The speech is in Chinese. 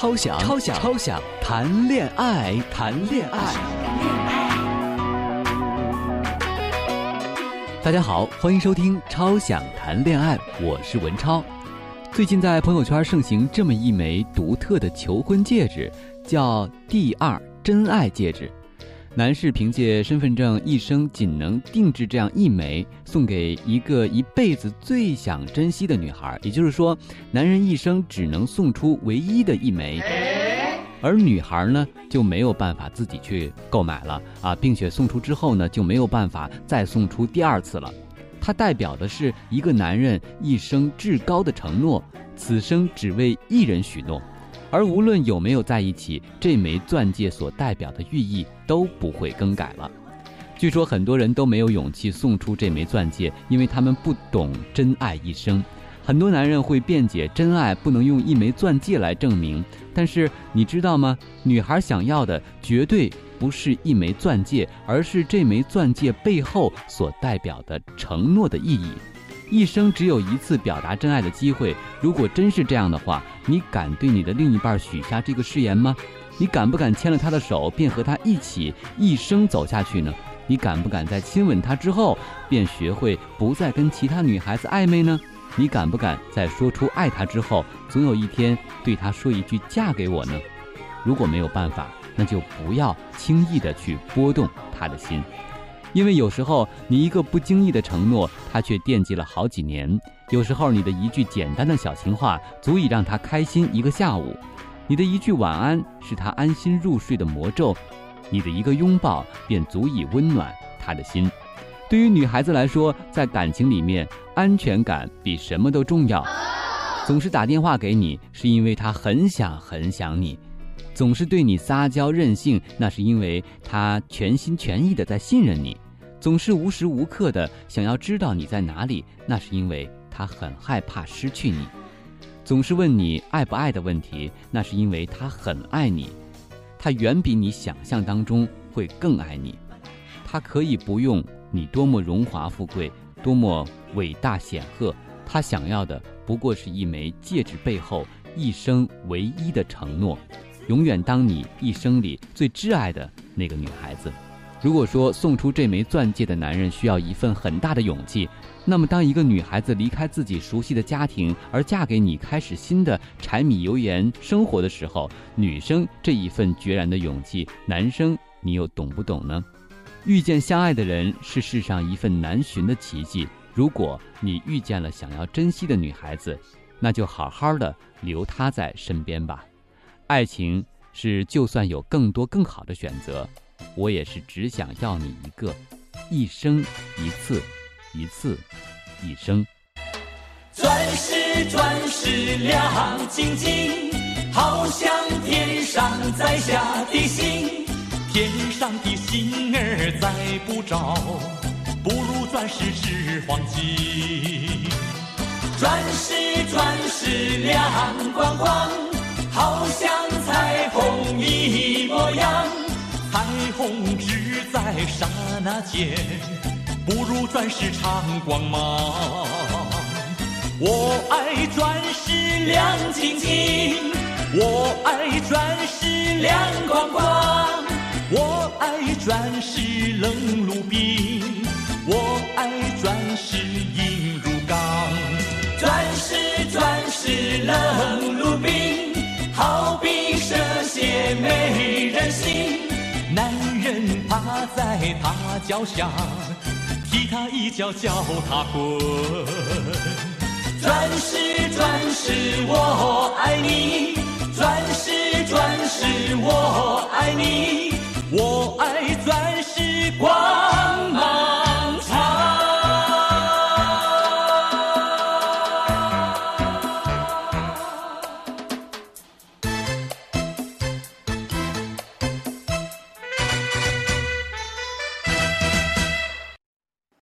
超想超想超想谈恋爱，谈恋爱。大家好，欢迎收听《超想谈恋爱》，我是文超。最近在朋友圈盛行这么一枚独特的求婚戒指，叫“第二真爱戒指”。男士凭借身份证，一生仅能定制这样一枚，送给一个一辈子最想珍惜的女孩。也就是说，男人一生只能送出唯一的一枚，而女孩呢就没有办法自己去购买了啊，并且送出之后呢就没有办法再送出第二次了。它代表的是一个男人一生至高的承诺，此生只为一人许诺。而无论有没有在一起，这枚钻戒所代表的寓意都不会更改了。据说很多人都没有勇气送出这枚钻戒，因为他们不懂真爱一生。很多男人会辩解真爱不能用一枚钻戒来证明，但是你知道吗？女孩想要的绝对不是一枚钻戒，而是这枚钻戒背后所代表的承诺的意义。一生只有一次表达真爱的机会，如果真是这样的话，你敢对你的另一半许下这个誓言吗？你敢不敢牵了他的手，便和他一起一生走下去呢？你敢不敢在亲吻他之后，便学会不再跟其他女孩子暧昧呢？你敢不敢在说出爱他之后，总有一天对他说一句嫁给我呢？如果没有办法，那就不要轻易的去拨动他的心。因为有时候你一个不经意的承诺，他却惦记了好几年；有时候你的一句简单的小情话，足以让他开心一个下午；你的一句晚安，是他安心入睡的魔咒；你的一个拥抱，便足以温暖他的心。对于女孩子来说，在感情里面，安全感比什么都重要。总是打电话给你，是因为他很想很想你。总是对你撒娇任性，那是因为他全心全意的在信任你；总是无时无刻的想要知道你在哪里，那是因为他很害怕失去你；总是问你爱不爱的问题，那是因为他很爱你。他远比你想象当中会更爱你。他可以不用你多么荣华富贵，多么伟大显赫，他想要的不过是一枚戒指背后一生唯一的承诺。永远当你一生里最挚爱的那个女孩子。如果说送出这枚钻戒的男人需要一份很大的勇气，那么当一个女孩子离开自己熟悉的家庭而嫁给你，开始新的柴米油盐生活的时候，女生这一份决然的勇气，男生你又懂不懂呢？遇见相爱的人是世上一份难寻的奇迹。如果你遇见了想要珍惜的女孩子，那就好好的留她在身边吧。爱情是，就算有更多更好的选择，我也是只想要你一个，一生一次，一次一生。钻石钻石亮晶晶，好像天上摘下的星，天上的星儿摘不着，不如钻石是黄金。钻石钻石亮光光。好像刹那间，不如钻石长光芒。我爱钻石亮晶晶，我爱钻石亮光光，我爱钻石冷如冰，我爱钻石硬如钢。钻石钻石冷如冰。好比蛇蝎美在他脚下踢他一脚叫他滚。钻石钻石我爱你。钻石钻石我爱你。我爱钻石光。